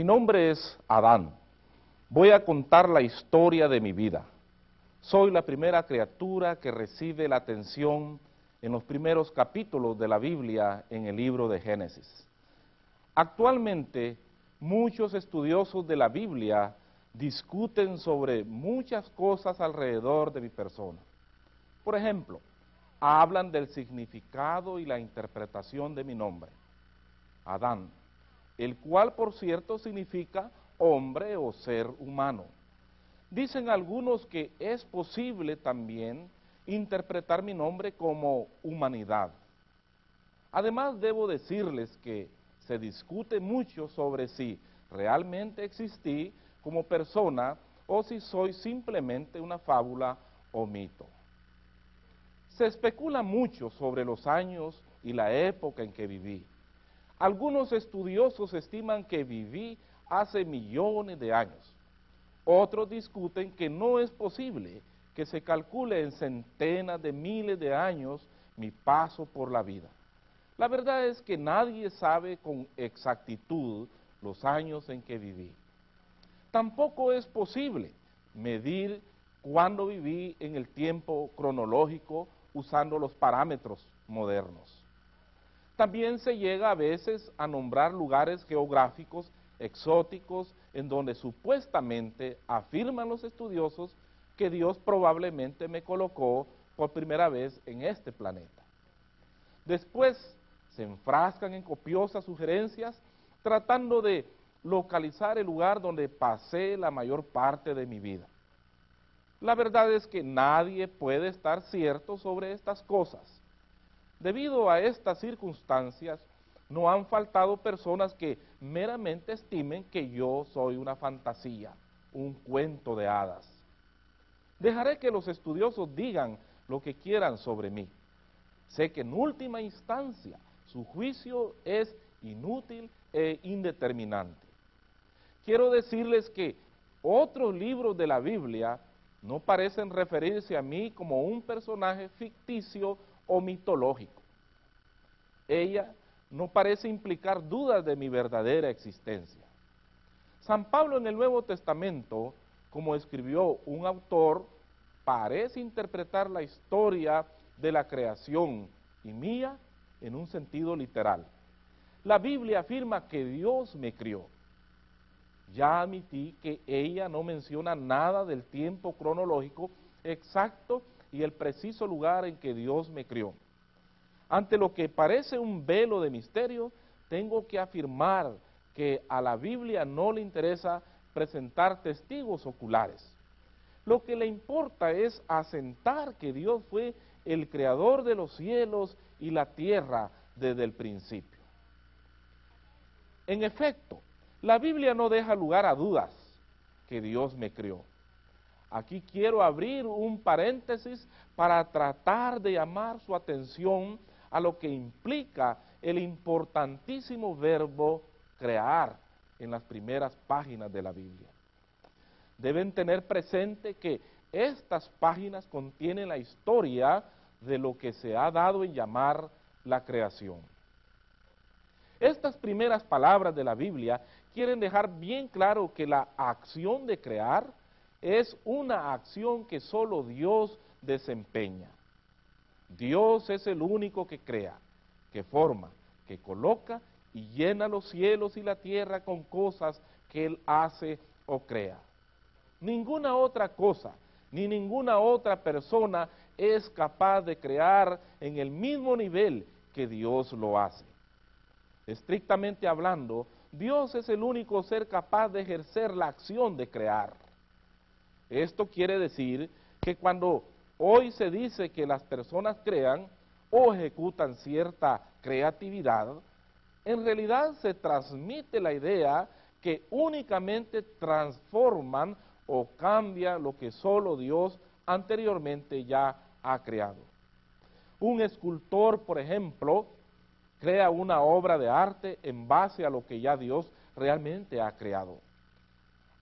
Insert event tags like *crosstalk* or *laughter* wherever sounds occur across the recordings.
Mi nombre es Adán. Voy a contar la historia de mi vida. Soy la primera criatura que recibe la atención en los primeros capítulos de la Biblia en el libro de Génesis. Actualmente, muchos estudiosos de la Biblia discuten sobre muchas cosas alrededor de mi persona. Por ejemplo, hablan del significado y la interpretación de mi nombre, Adán, el cual por cierto significa hombre o ser humano. Dicen algunos que es posible también interpretar mi nombre como humanidad. Además debo decirles que se discute mucho sobre si realmente existí como persona o si soy simplemente una fábula o mito. Se especula mucho sobre los años y la época en que viví. Algunos estudiosos estiman que viví hace millones de años. Otros discuten que no es posible que se calcule en centenas de miles de años mi paso por la vida. La verdad es que nadie sabe con exactitud los años en que viví. Tampoco es posible medir cuándo viví en el tiempo cronológico usando los parámetros modernos. También se llega a veces a nombrar lugares geográficos exóticos en donde supuestamente afirman los estudiosos que Dios probablemente me colocó por primera vez en este planeta. Después se enfrascan en copiosas sugerencias tratando de localizar el lugar donde pasé la mayor parte de mi vida. La verdad es que nadie puede estar cierto sobre estas cosas. Debido a estas circunstancias, no han faltado personas que meramente estimen que yo soy una fantasía, un cuento de hadas. Dejaré que los estudiosos digan lo que quieran sobre mí. Sé que en última instancia su juicio es inútil e indeterminante. Quiero decirles que otros libros de la Biblia no parecen referirse a mí como un personaje ficticio o mitológico. Ella no parece implicar dudas de mi verdadera existencia. San Pablo en el Nuevo Testamento, como escribió un autor, parece interpretar la historia de la creación y mía en un sentido literal. La Biblia afirma que Dios me crió ya admití que ella no menciona nada del tiempo cronológico exacto y el preciso lugar en que Dios me crió. Ante lo que parece un velo de misterio, tengo que afirmar que a la Biblia no le interesa presentar testigos oculares. Lo que le importa es asentar que Dios fue el creador de los cielos y la tierra desde el principio. En efecto, la Biblia no deja lugar a dudas que Dios me crió. Aquí quiero abrir un paréntesis para tratar de llamar su atención a lo que implica el importantísimo verbo crear en las primeras páginas de la Biblia. Deben tener presente que estas páginas contienen la historia de lo que se ha dado en llamar la creación. Estas primeras palabras de la Biblia quieren dejar bien claro que la acción de crear es una acción que solo Dios desempeña. Dios es el único que crea, que forma, que coloca y llena los cielos y la tierra con cosas que Él hace o crea. Ninguna otra cosa, ni ninguna otra persona es capaz de crear en el mismo nivel que Dios lo hace. Estrictamente hablando, Dios es el único ser capaz de ejercer la acción de crear. Esto quiere decir que cuando hoy se dice que las personas crean o ejecutan cierta creatividad, en realidad se transmite la idea que únicamente transforman o cambian lo que solo Dios anteriormente ya ha creado. Un escultor, por ejemplo, crea una obra de arte en base a lo que ya Dios realmente ha creado.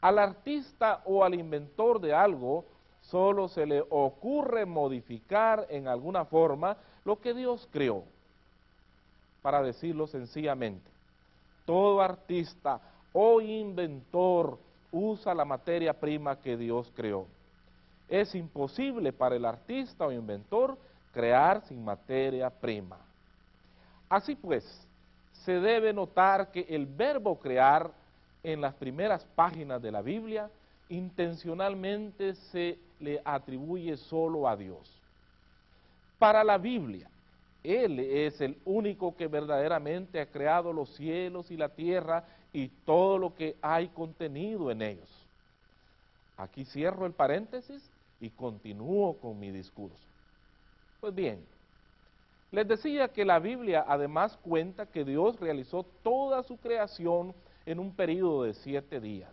Al artista o al inventor de algo solo se le ocurre modificar en alguna forma lo que Dios creó. Para decirlo sencillamente, todo artista o inventor usa la materia prima que Dios creó. Es imposible para el artista o inventor crear sin materia prima. Así pues, se debe notar que el verbo crear en las primeras páginas de la Biblia intencionalmente se le atribuye solo a Dios. Para la Biblia, Él es el único que verdaderamente ha creado los cielos y la tierra y todo lo que hay contenido en ellos. Aquí cierro el paréntesis y continúo con mi discurso. Pues bien, les decía que la Biblia además cuenta que Dios realizó toda su creación en un periodo de siete días.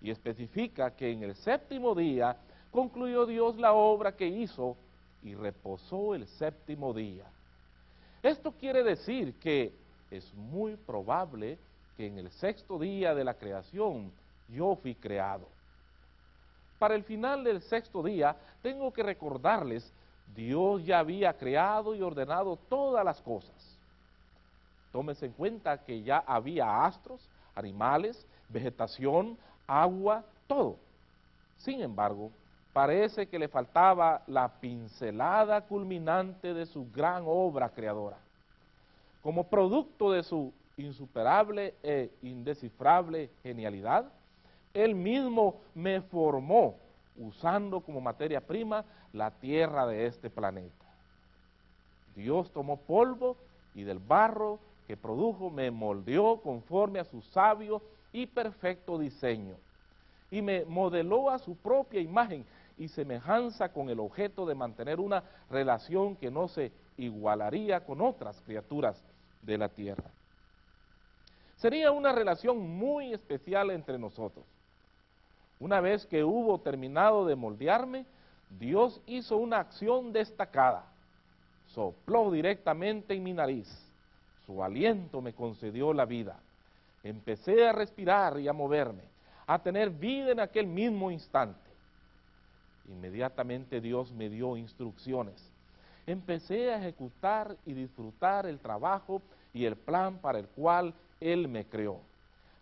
Y especifica que en el séptimo día concluyó Dios la obra que hizo y reposó el séptimo día. Esto quiere decir que es muy probable que en el sexto día de la creación yo fui creado. Para el final del sexto día tengo que recordarles, Dios ya había creado y ordenado todas las cosas. Tómese en cuenta que ya había astros, animales, vegetación, agua, todo. Sin embargo, parece que le faltaba la pincelada culminante de su gran obra creadora. Como producto de su insuperable e indescifrable genialidad, él mismo me formó usando como materia prima la tierra de este planeta. Dios tomó polvo y del barro que produjo me moldeó conforme a su sabio y perfecto diseño y me modeló a su propia imagen y semejanza con el objeto de mantener una relación que no se igualaría con otras criaturas de la tierra. Sería una relación muy especial entre nosotros. Una vez que hubo terminado de moldearme, Dios hizo una acción destacada. Sopló directamente en mi nariz. Su aliento me concedió la vida. Empecé a respirar y a moverme, a tener vida en aquel mismo instante. Inmediatamente Dios me dio instrucciones. Empecé a ejecutar y disfrutar el trabajo y el plan para el cual Él me creó.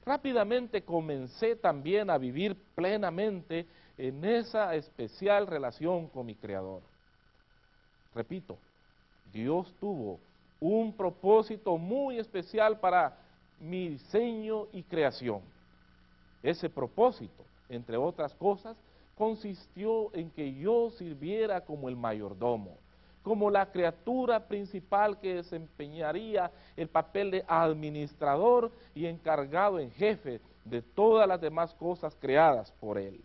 Rápidamente comencé también a vivir plenamente en esa especial relación con mi Creador. Repito, Dios tuvo un propósito muy especial para mi diseño y creación. Ese propósito, entre otras cosas, consistió en que yo sirviera como el mayordomo, como la criatura principal que desempeñaría el papel de administrador y encargado en jefe de todas las demás cosas creadas por él.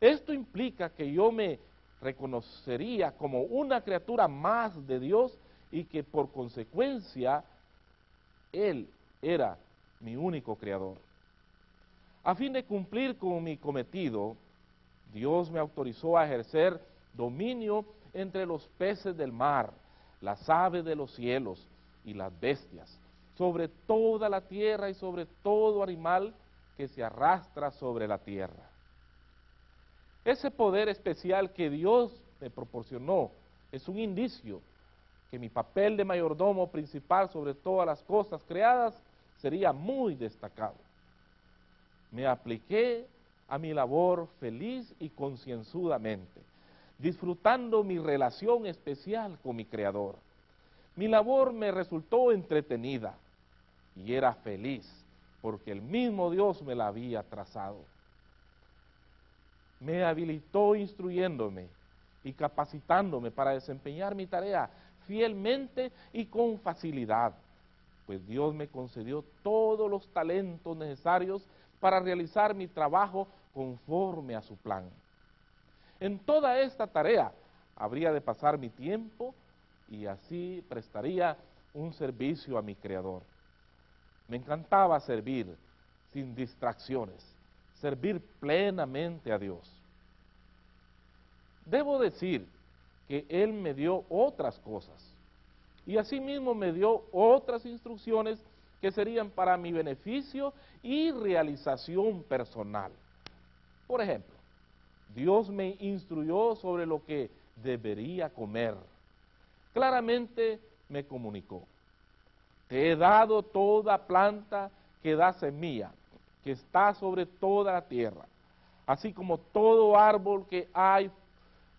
Esto implica que yo me reconocería como una criatura más de Dios y que por consecuencia Él era mi único creador. A fin de cumplir con mi cometido, Dios me autorizó a ejercer dominio entre los peces del mar, las aves de los cielos y las bestias, sobre toda la tierra y sobre todo animal que se arrastra sobre la tierra. Ese poder especial que Dios me proporcionó es un indicio que mi papel de mayordomo principal sobre todas las cosas creadas sería muy destacado. Me apliqué a mi labor feliz y concienzudamente, disfrutando mi relación especial con mi Creador. Mi labor me resultó entretenida y era feliz porque el mismo Dios me la había trazado. Me habilitó instruyéndome y capacitándome para desempeñar mi tarea fielmente y con facilidad, pues Dios me concedió todos los talentos necesarios para realizar mi trabajo conforme a su plan. En toda esta tarea habría de pasar mi tiempo y así prestaría un servicio a mi Creador. Me encantaba servir sin distracciones, servir plenamente a Dios. Debo decir que Él me dio otras cosas y asimismo me dio otras instrucciones que serían para mi beneficio y realización personal. Por ejemplo, Dios me instruyó sobre lo que debería comer. Claramente me comunicó, te he dado toda planta que da semilla, que está sobre toda la tierra, así como todo árbol que hay,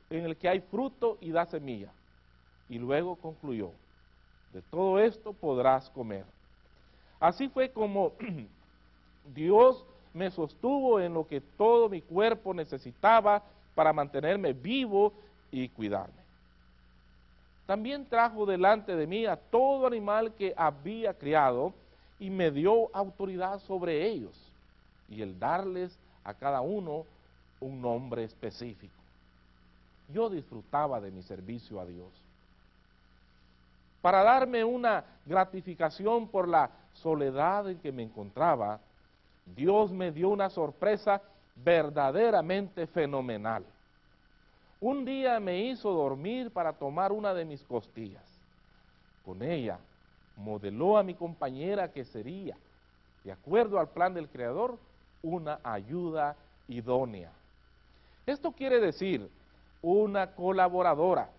en el que hay fruto y da semilla. Y luego concluyó, de todo esto podrás comer. Así fue como *clears throat* Dios me sostuvo en lo que todo mi cuerpo necesitaba para mantenerme vivo y cuidarme. También trajo delante de mí a todo animal que había criado y me dio autoridad sobre ellos y el darles a cada uno un nombre específico. Yo disfrutaba de mi servicio a Dios. Para darme una gratificación por la soledad en que me encontraba, Dios me dio una sorpresa verdaderamente fenomenal. Un día me hizo dormir para tomar una de mis costillas. Con ella modeló a mi compañera que sería, de acuerdo al plan del Creador, una ayuda idónea. Esto quiere decir una colaboradora,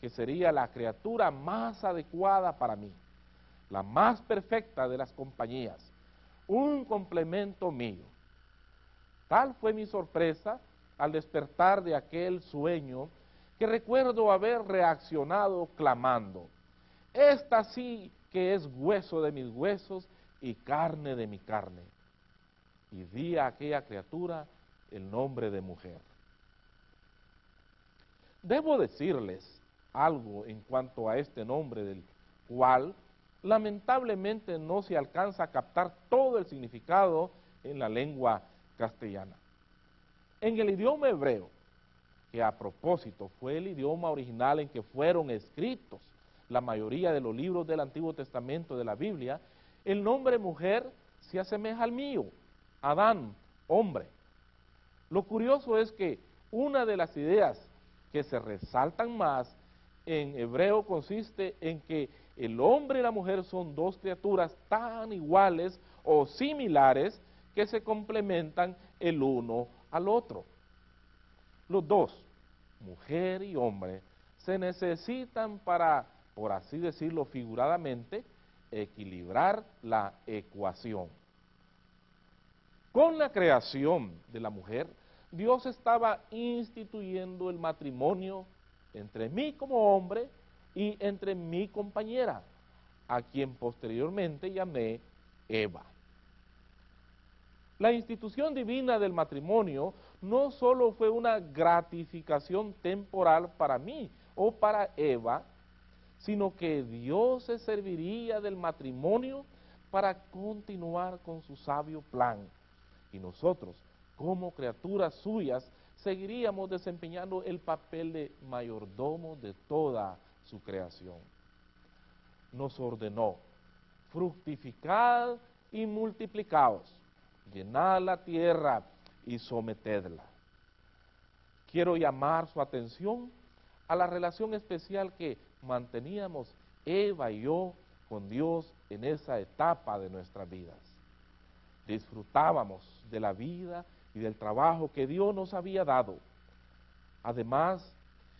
que sería la criatura más adecuada para mí, la más perfecta de las compañías, un complemento mío. Tal fue mi sorpresa al despertar de aquel sueño que recuerdo haber reaccionado clamando, esta sí que es hueso de mis huesos y carne de mi carne. Y di a aquella criatura el nombre de mujer. Debo decirles algo en cuanto a este nombre del cual lamentablemente no se alcanza a captar todo el significado en la lengua castellana. En el idioma hebreo, que a propósito fue el idioma original en que fueron escritos la mayoría de los libros del Antiguo Testamento de la Biblia, el nombre mujer se asemeja al mío, Adán, hombre. Lo curioso es que una de las ideas que se resaltan más en hebreo consiste en que el hombre y la mujer son dos criaturas tan iguales o similares que se complementan el uno al otro. Los dos, mujer y hombre, se necesitan para, por así decirlo figuradamente, equilibrar la ecuación. Con la creación de la mujer, Dios estaba instituyendo el matrimonio entre mí como hombre y entre mi compañera, a quien posteriormente llamé Eva. La institución divina del matrimonio no solo fue una gratificación temporal para mí o para Eva, sino que Dios se serviría del matrimonio para continuar con su sabio plan. Y nosotros, como criaturas suyas, seguiríamos desempeñando el papel de mayordomo de toda su creación. Nos ordenó, fructificad y multiplicaos llenad la tierra y sometedla. Quiero llamar su atención a la relación especial que manteníamos Eva y yo con Dios en esa etapa de nuestras vidas. Disfrutábamos de la vida y del trabajo que Dios nos había dado. Además,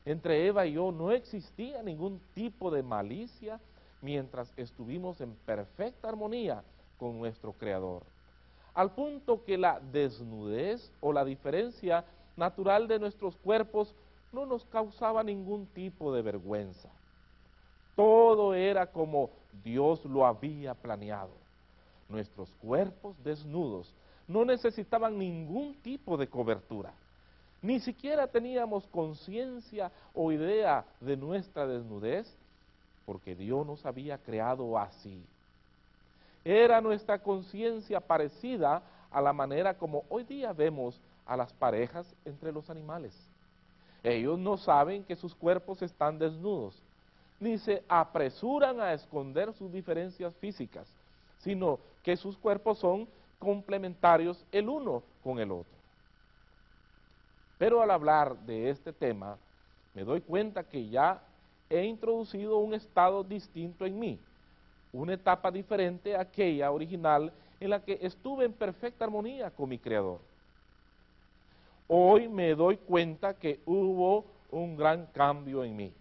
entre Eva y yo no existía ningún tipo de malicia mientras estuvimos en perfecta armonía con nuestro Creador al punto que la desnudez o la diferencia natural de nuestros cuerpos no nos causaba ningún tipo de vergüenza. Todo era como Dios lo había planeado. Nuestros cuerpos desnudos no necesitaban ningún tipo de cobertura. Ni siquiera teníamos conciencia o idea de nuestra desnudez, porque Dios nos había creado así. Era nuestra conciencia parecida a la manera como hoy día vemos a las parejas entre los animales. Ellos no saben que sus cuerpos están desnudos, ni se apresuran a esconder sus diferencias físicas, sino que sus cuerpos son complementarios el uno con el otro. Pero al hablar de este tema, me doy cuenta que ya he introducido un estado distinto en mí, una etapa diferente a aquella original en la que estuve en perfecta armonía con mi Creador. Hoy me doy cuenta que hubo un gran cambio en mí.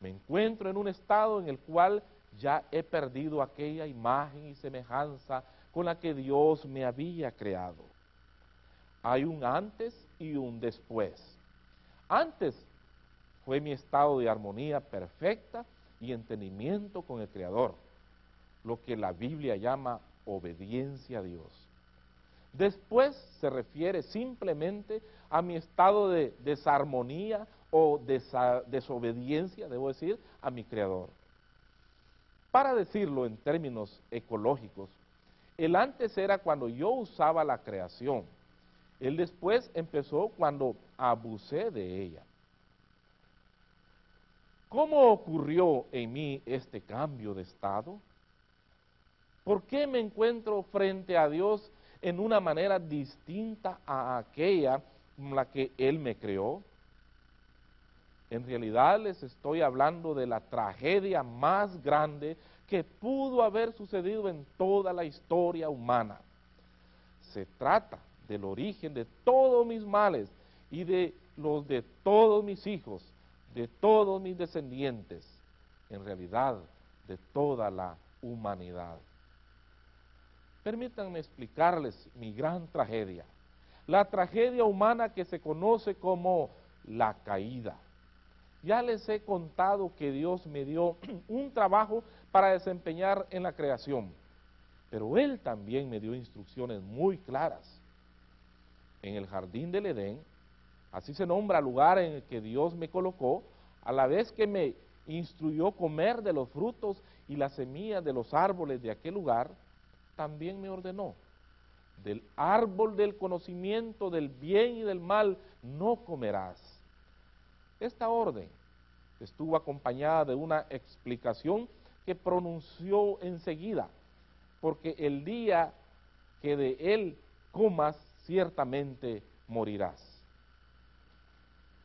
Me encuentro en un estado en el cual ya he perdido aquella imagen y semejanza con la que Dios me había creado. Hay un antes y un después. Antes fue mi estado de armonía perfecta y entendimiento con el Creador, lo que la Biblia llama obediencia a Dios. Después se refiere simplemente a mi estado de desarmonía o desobediencia, debo decir, a mi Creador. Para decirlo en términos ecológicos, el antes era cuando yo usaba la creación, el después empezó cuando abusé de ella. ¿Cómo ocurrió en mí este cambio de estado? ¿Por qué me encuentro frente a Dios en una manera distinta a aquella en la que Él me creó? En realidad les estoy hablando de la tragedia más grande que pudo haber sucedido en toda la historia humana. Se trata del origen de todos mis males y de los de todos mis hijos, de todos mis descendientes, en realidad de toda la humanidad. Permítanme explicarles mi gran tragedia, la tragedia humana que se conoce como la caída. Ya les he contado que Dios me dio *clears throat* un trabajo para desempeñar en la creación, pero Él también me dio instrucciones muy claras. En el jardín del Edén, así se nombra el lugar en el que Dios me colocó, a la vez que me instruyó comer de los frutos y las semillas de los árboles de aquel lugar, también me ordenó, del árbol del conocimiento del bien y del mal no comerás. Esta orden estuvo acompañada de una explicación que pronunció enseguida, porque el día que de él comas, ciertamente morirás.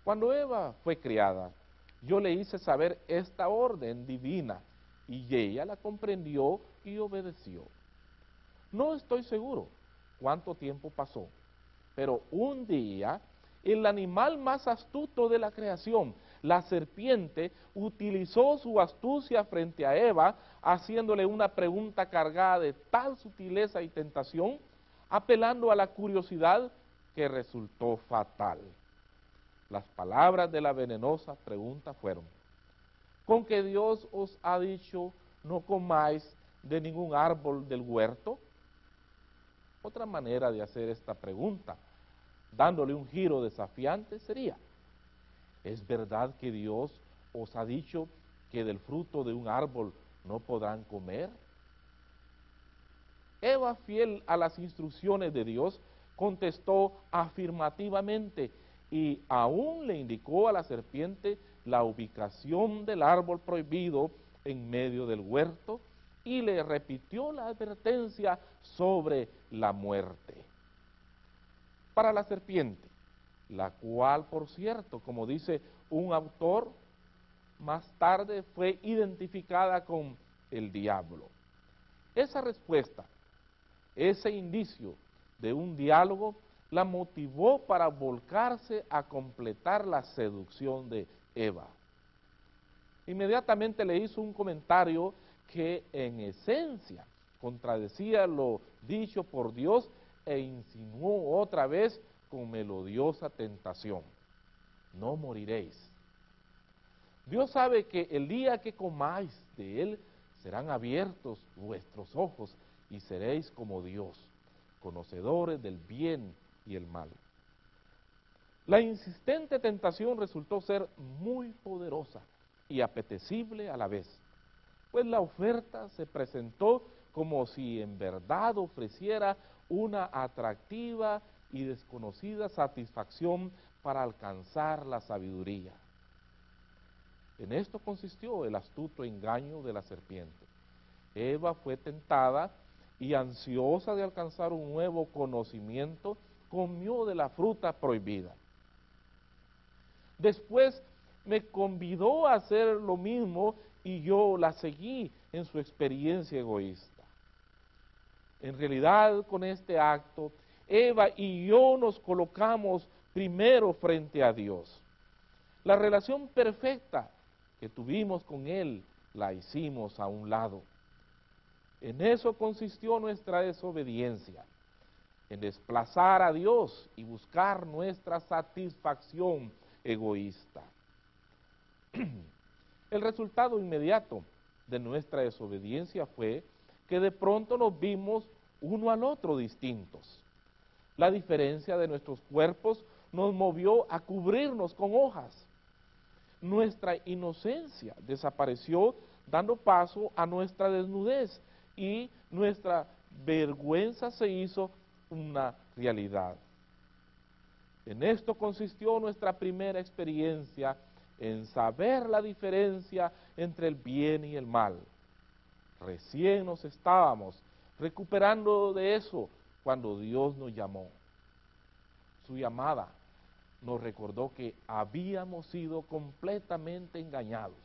Cuando Eva fue criada, yo le hice saber esta orden divina y ella la comprendió y obedeció. No estoy seguro cuánto tiempo pasó, pero un día el animal más astuto de la creación, la serpiente, utilizó su astucia frente a Eva, haciéndole una pregunta cargada de tal sutileza y tentación, apelando a la curiosidad que resultó fatal. Las palabras de la venenosa pregunta fueron, ¿con que Dios os ha dicho no comáis de ningún árbol del huerto? Otra manera de hacer esta pregunta dándole un giro desafiante, sería, ¿es verdad que Dios os ha dicho que del fruto de un árbol no podrán comer? Eva, fiel a las instrucciones de Dios, contestó afirmativamente y aún le indicó a la serpiente la ubicación del árbol prohibido en medio del huerto y le repitió la advertencia sobre la muerte para la serpiente, la cual, por cierto, como dice un autor, más tarde fue identificada con el diablo. Esa respuesta, ese indicio de un diálogo, la motivó para volcarse a completar la seducción de Eva. Inmediatamente le hizo un comentario que en esencia contradecía lo dicho por Dios e insinuó otra vez con melodiosa tentación, no moriréis. Dios sabe que el día que comáis de él serán abiertos vuestros ojos y seréis como Dios, conocedores del bien y el mal. La insistente tentación resultó ser muy poderosa y apetecible a la vez, pues la oferta se presentó como si en verdad ofreciera una atractiva y desconocida satisfacción para alcanzar la sabiduría. En esto consistió el astuto engaño de la serpiente. Eva fue tentada y ansiosa de alcanzar un nuevo conocimiento, comió de la fruta prohibida. Después me convidó a hacer lo mismo y yo la seguí en su experiencia egoísta. En realidad, con este acto, Eva y yo nos colocamos primero frente a Dios. La relación perfecta que tuvimos con Él la hicimos a un lado. En eso consistió nuestra desobediencia, en desplazar a Dios y buscar nuestra satisfacción egoísta. *clears throat* El resultado inmediato de nuestra desobediencia fue que de pronto nos vimos uno al otro distintos. La diferencia de nuestros cuerpos nos movió a cubrirnos con hojas. Nuestra inocencia desapareció dando paso a nuestra desnudez y nuestra vergüenza se hizo una realidad. En esto consistió nuestra primera experiencia en saber la diferencia entre el bien y el mal. Recién nos estábamos recuperando de eso cuando Dios nos llamó. Su llamada nos recordó que habíamos sido completamente engañados.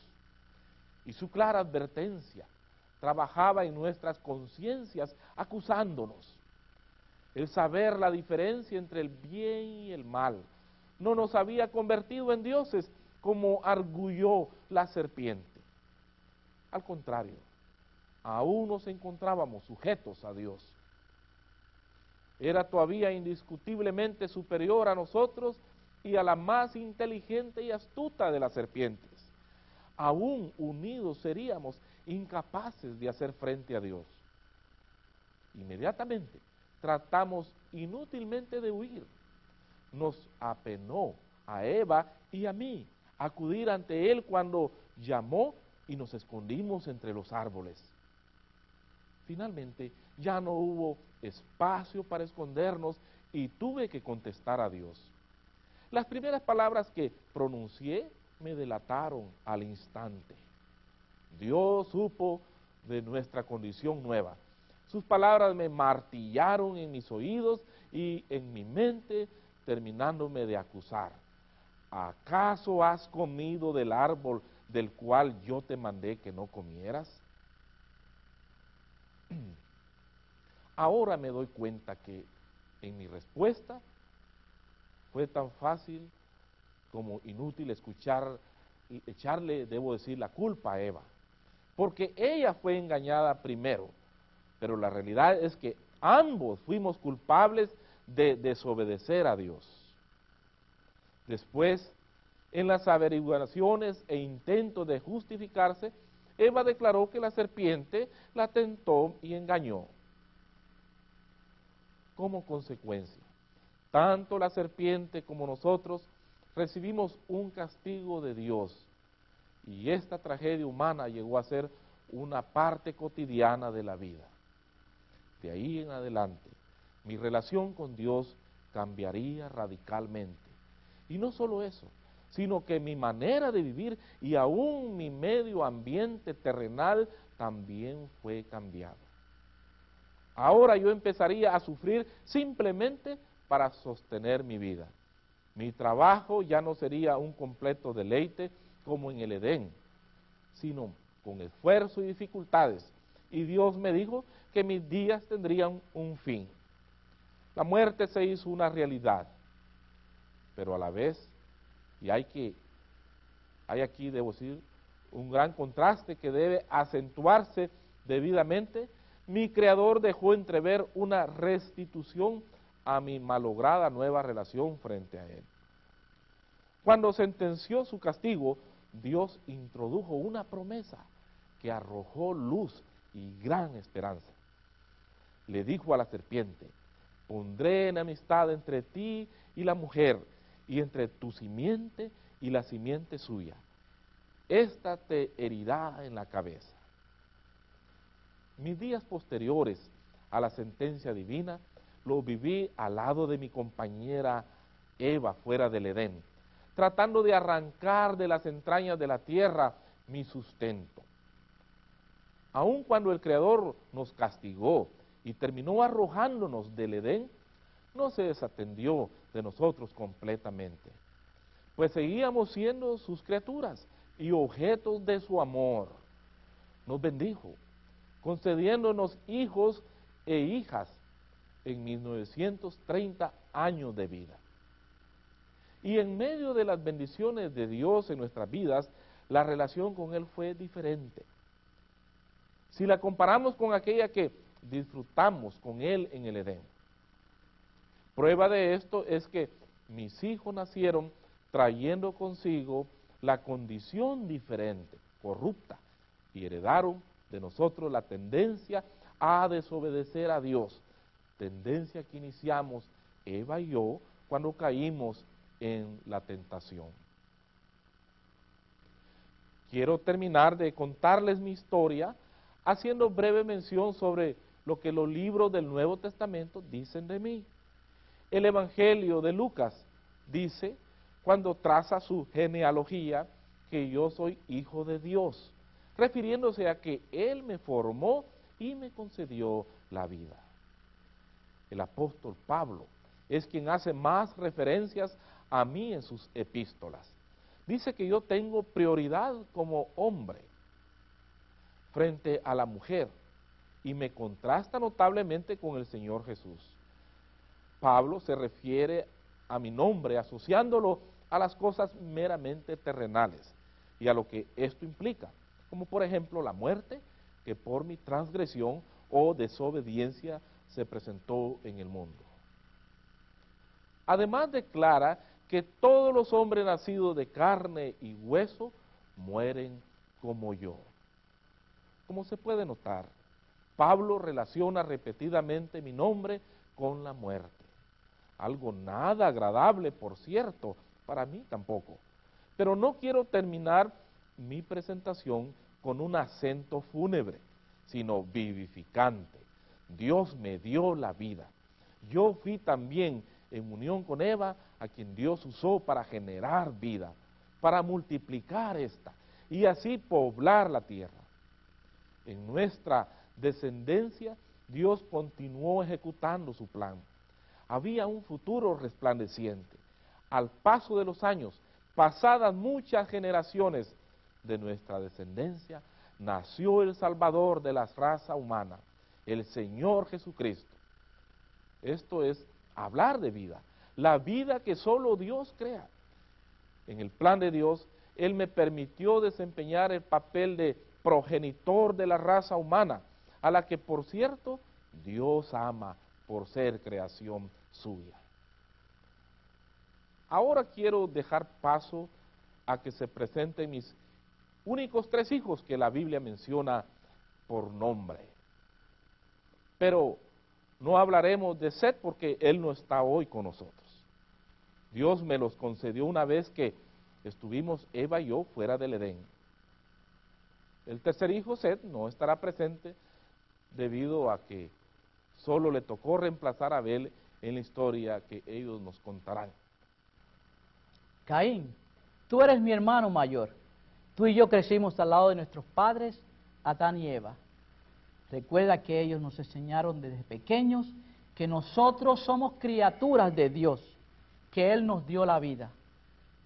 Y su clara advertencia trabajaba en nuestras conciencias acusándonos. El saber la diferencia entre el bien y el mal no nos había convertido en dioses como arguyó la serpiente. Al contrario, aún nos encontrábamos sujetos a Dios. Era todavía indiscutiblemente superior a nosotros y a la más inteligente y astuta de las serpientes. Aún unidos seríamos incapaces de hacer frente a Dios. Inmediatamente tratamos inútilmente de huir. Nos apenó a Eva y a mí acudir ante Él cuando llamó y nos escondimos entre los árboles. Finalmente ya no hubo espacio para escondernos y tuve que contestar a Dios. Las primeras palabras que pronuncié me delataron al instante. Dios supo de nuestra condición nueva. Sus palabras me martillaron en mis oídos y en mi mente, terminándome de acusar. ¿acaso has comido del árbol del cual yo te mandé que no comieras? *clears throat* Ahora me doy cuenta que en mi respuesta fue tan fácil como inútil escuchar, echarle, debo decir, la culpa a Eva, porque ella fue engañada primero, pero la realidad es que ambos fuimos culpables de desobedecer a Dios. Después, en las averiguaciones e intentos de justificarse, Eva declaró que la serpiente la tentó y engañó. Como consecuencia, tanto la serpiente como nosotros recibimos un castigo de Dios y esta tragedia humana llegó a ser una parte cotidiana de la vida. De ahí en adelante, mi relación con Dios cambiaría radicalmente. Y no solo eso, sino que mi manera de vivir y aún mi medio ambiente terrenal también fue cambiado. Ahora yo empezaría a sufrir simplemente para sostener mi vida. Mi trabajo ya no sería un completo deleite como en el Edén, sino con esfuerzo y dificultades. Y Dios me dijo que mis días tendrían un fin. La muerte se hizo una realidad pero a la vez, y hay que, hay aquí, debo decir, un gran contraste que debe acentuarse debidamente, mi creador dejó entrever una restitución a mi malograda nueva relación frente a él. Cuando sentenció su castigo, Dios introdujo una promesa que arrojó luz y gran esperanza. Le dijo a la serpiente, pondré en amistad entre ti y la mujer, y entre tu simiente y la simiente suya. Esta te herirá en la cabeza. Mis días posteriores a la sentencia divina los viví al lado de mi compañera Eva fuera del Edén, tratando de arrancar de las entrañas de la tierra mi sustento. Aun cuando el Creador nos castigó y terminó arrojándonos del Edén, no se desatendió de nosotros completamente, pues seguíamos siendo sus criaturas y objetos de su amor. Nos bendijo, concediéndonos hijos e hijas en 1930 años de vida. Y en medio de las bendiciones de Dios en nuestras vidas, la relación con Él fue diferente. si la comparamos con aquella que disfrutamos con Él en el Edén. Prueba de esto es que mis hijos nacieron trayendo consigo la condición diferente, corrupta, y heredaron de nosotros la tendencia a desobedecer a Dios, tendencia que iniciamos Eva y yo cuando caímos en la tentación. Quiero terminar de contarles mi historia haciendo breve mención sobre lo que los libros del Nuevo Testamento dicen de mí. El Evangelio de Lucas dice, cuando traza su genealogía, que yo soy hijo de Dios, refiriéndose a que Él me formó y me concedió la vida. El apóstol Pablo es quien hace más referencias a mí en sus epístolas. Dice que yo tengo prioridad como hombre frente a la mujer y me contrasta notablemente con el Señor Jesús. Pablo se refiere a mi nombre asociándolo a las cosas meramente terrenales y a lo que esto implica, como por ejemplo la muerte que por mi transgresión o desobediencia se presentó en el mundo. Además declara que todos los hombres nacidos de carne y hueso mueren como yo. Como se puede notar, Pablo relaciona repetidamente mi nombre con la muerte. Algo nada agradable, por cierto, para mí tampoco. Pero no quiero terminar mi presentación con un acento fúnebre, sino vivificante. Dios me dio la vida. Yo fui también en unión con Eva, a quien Dios usó para generar vida, para multiplicar esta y así poblar la tierra. En nuestra descendencia, Dios continuó ejecutando su plan. Había un futuro resplandeciente. Al paso de los años, pasadas muchas generaciones de nuestra descendencia, nació el Salvador de la raza humana, el Señor Jesucristo. Esto es hablar de vida, la vida que solo Dios crea. En el plan de Dios, Él me permitió desempeñar el papel de progenitor de la raza humana, a la que, por cierto, Dios ama por ser creación suya. Ahora quiero dejar paso a que se presenten mis únicos tres hijos que la Biblia menciona por nombre. Pero no hablaremos de Seth porque él no está hoy con nosotros. Dios me los concedió una vez que estuvimos Eva y yo fuera del Edén. El tercer hijo, Seth, no estará presente debido a que solo le tocó reemplazar a Abel en la historia que ellos nos contarán. Caín, tú eres mi hermano mayor. Tú y yo crecimos al lado de nuestros padres, Adán y Eva. Recuerda que ellos nos enseñaron desde pequeños que nosotros somos criaturas de Dios, que Él nos dio la vida.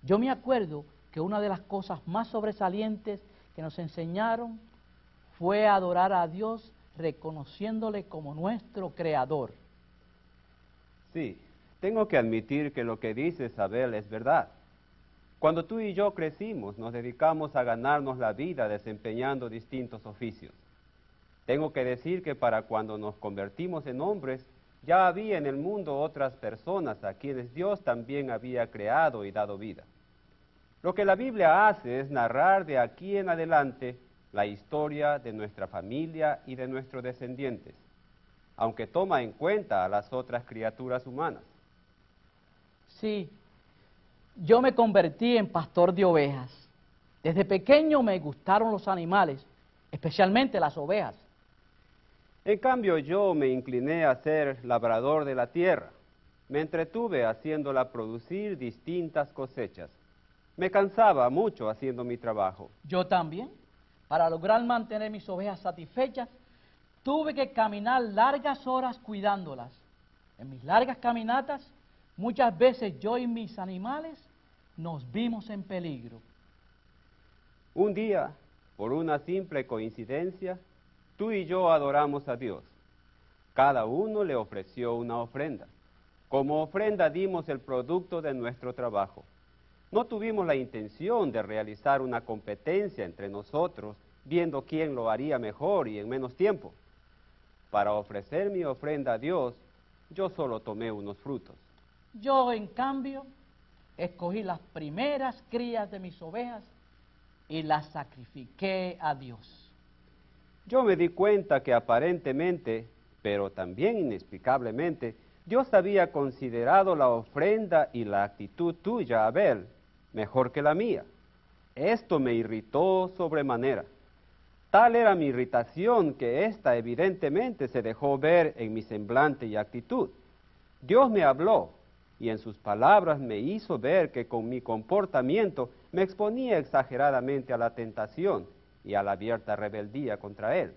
Yo me acuerdo que una de las cosas más sobresalientes que nos enseñaron fue adorar a Dios reconociéndole como nuestro creador. Sí, tengo que admitir que lo que dice Isabel es verdad. Cuando tú y yo crecimos, nos dedicamos a ganarnos la vida desempeñando distintos oficios. Tengo que decir que para cuando nos convertimos en hombres, ya había en el mundo otras personas a quienes Dios también había creado y dado vida. Lo que la Biblia hace es narrar de aquí en adelante la historia de nuestra familia y de nuestros descendientes, aunque toma en cuenta a las otras criaturas humanas. Sí, yo me convertí en pastor de ovejas. Desde pequeño me gustaron los animales, especialmente las ovejas. En cambio yo me incliné a ser labrador de la tierra. Me entretuve haciéndola producir distintas cosechas. Me cansaba mucho haciendo mi trabajo. Yo también. Para lograr mantener mis ovejas satisfechas, tuve que caminar largas horas cuidándolas. En mis largas caminatas, muchas veces yo y mis animales nos vimos en peligro. Un día, por una simple coincidencia, tú y yo adoramos a Dios. Cada uno le ofreció una ofrenda. Como ofrenda dimos el producto de nuestro trabajo. No tuvimos la intención de realizar una competencia entre nosotros viendo quién lo haría mejor y en menos tiempo. Para ofrecer mi ofrenda a Dios, yo solo tomé unos frutos. Yo, en cambio, escogí las primeras crías de mis ovejas y las sacrifiqué a Dios. Yo me di cuenta que aparentemente, pero también inexplicablemente, Dios había considerado la ofrenda y la actitud tuya, Abel, mejor que la mía. Esto me irritó sobremanera. Tal era mi irritación que ésta evidentemente se dejó ver en mi semblante y actitud. Dios me habló y en sus palabras me hizo ver que con mi comportamiento me exponía exageradamente a la tentación y a la abierta rebeldía contra Él.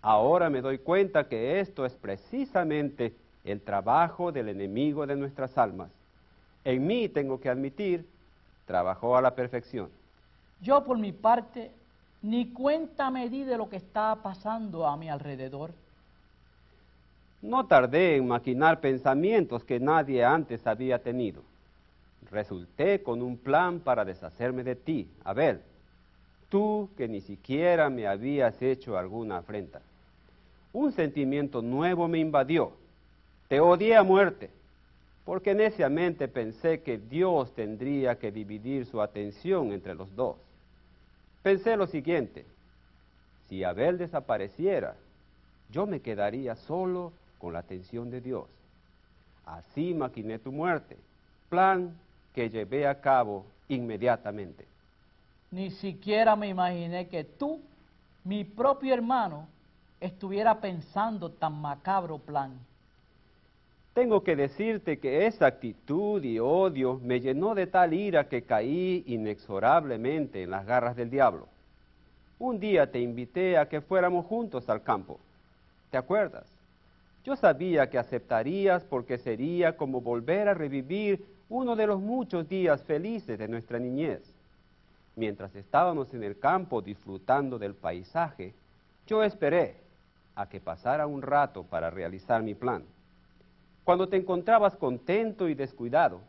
Ahora me doy cuenta que esto es precisamente el trabajo del enemigo de nuestras almas. En mí, tengo que admitir, trabajó a la perfección. Yo por mi parte ni cuenta me di de lo que estaba pasando a mi alrededor. No tardé en maquinar pensamientos que nadie antes había tenido. Resulté con un plan para deshacerme de ti, Abel, tú que ni siquiera me habías hecho alguna afrenta. Un sentimiento nuevo me invadió. Te odié a muerte, porque neciamente pensé que Dios tendría que dividir su atención entre los dos. Pensé lo siguiente, si Abel desapareciera, yo me quedaría solo con la atención de Dios. Así maquiné tu muerte, plan que llevé a cabo inmediatamente. Ni siquiera me imaginé que tú, mi propio hermano, estuviera pensando tan macabro plan. Tengo que decirte que esa actitud y odio me llenó de tal ira que caí inexorablemente en las garras del diablo. Un día te invité a que fuéramos juntos al campo. ¿Te acuerdas? Yo sabía que aceptarías porque sería como volver a revivir uno de los muchos días felices de nuestra niñez. Mientras estábamos en el campo disfrutando del paisaje, yo esperé a que pasara un rato para realizar mi plan. Cuando te encontrabas contento y descuidado,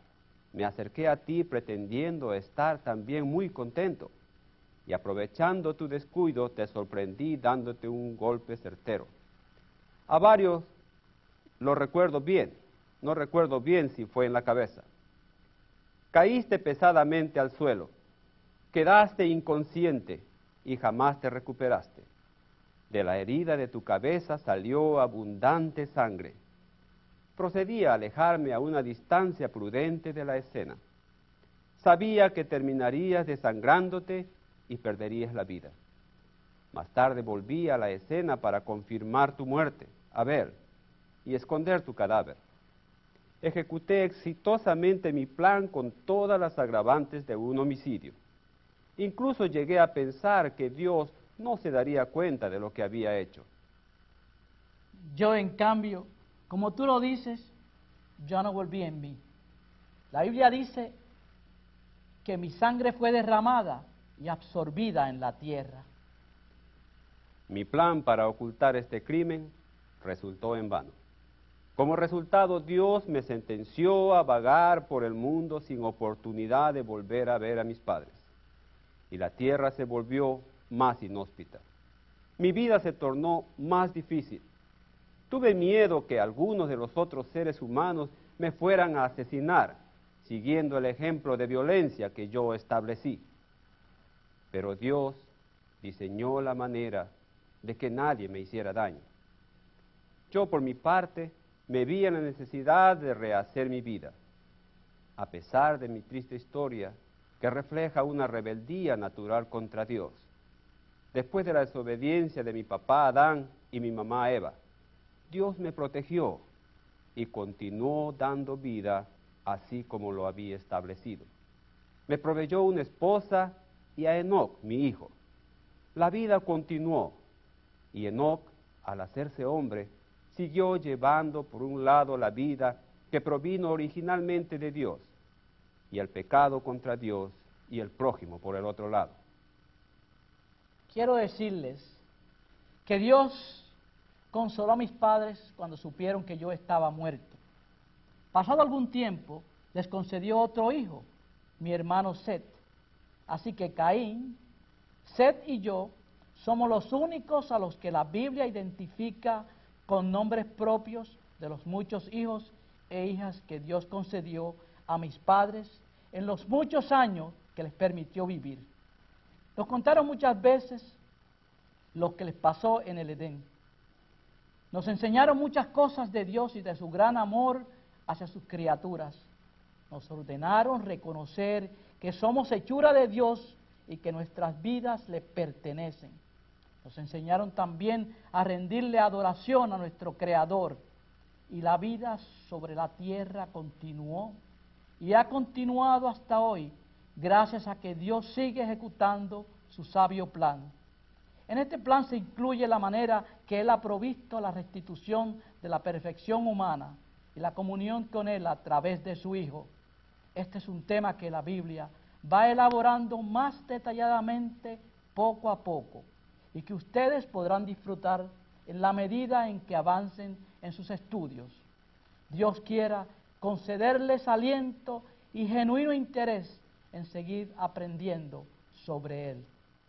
me acerqué a ti pretendiendo estar también muy contento, y aprovechando tu descuido te sorprendí dándote un golpe certero. A varios lo recuerdo bien, no recuerdo bien si fue en la cabeza. Caíste pesadamente al suelo, quedaste inconsciente y jamás te recuperaste. De la herida de tu cabeza salió abundante sangre. Procedí a alejarme a una distancia prudente de la escena. Sabía que terminarías desangrándote y perderías la vida. Más tarde volví a la escena para confirmar tu muerte. A ver, y esconder tu cadáver. Ejecuté exitosamente mi plan con todas las agravantes de un homicidio. Incluso llegué a pensar que Dios no se daría cuenta de lo que había hecho. Yo, en cambio, como tú lo dices, yo no volví en mí. La Biblia dice que mi sangre fue derramada y absorbida en la tierra. Mi plan para ocultar este crimen resultó en vano. Como resultado, Dios me sentenció a vagar por el mundo sin oportunidad de volver a ver a mis padres. Y la tierra se volvió más inhóspita. Mi vida se tornó más difícil. Tuve miedo que algunos de los otros seres humanos me fueran a asesinar, siguiendo el ejemplo de violencia que yo establecí. Pero Dios diseñó la manera de que nadie me hiciera daño. Yo, por mi parte, me vi en la necesidad de rehacer mi vida, a pesar de mi triste historia que refleja una rebeldía natural contra Dios. Después de la desobediencia de mi papá Adán y mi mamá Eva, Dios me protegió y continuó dando vida así como lo había establecido. Me proveyó una esposa y a Enoch, mi hijo. La vida continuó y Enoch, al hacerse hombre, siguió llevando por un lado la vida que provino originalmente de Dios y el pecado contra Dios y el prójimo por el otro lado. Quiero decirles que Dios consoló a mis padres cuando supieron que yo estaba muerto. Pasado algún tiempo, les concedió otro hijo, mi hermano Set. Así que Caín, Set y yo Somos los únicos a los que la Biblia identifica con nombres propios de los muchos hijos e hijas que Dios concedió a mis padres en los muchos años que les permitió vivir. Nos contaron muchas veces lo que les pasó en el Edén. Nos enseñaron muchas cosas de Dios y de su gran amor hacia sus criaturas. Nos ordenaron reconocer que somos hechura de Dios y que nuestras vidas le pertenecen. Nos enseñaron también a rendirle adoración a nuestro Creador. Y la vida sobre la tierra continuó y ha continuado hasta hoy gracias a que Dios sigue ejecutando su sabio plan. En este plan se incluye la manera que Él ha provisto la restitución de la perfección humana y la comunión con Él a través de su Hijo. Este es un tema que la Biblia va elaborando más detalladamente poco a poco y que ustedes podrán disfrutar en la medida en que avancen en sus estudios. Dios quiera concederles aliento y genuino interés en seguir aprendiendo sobre Él.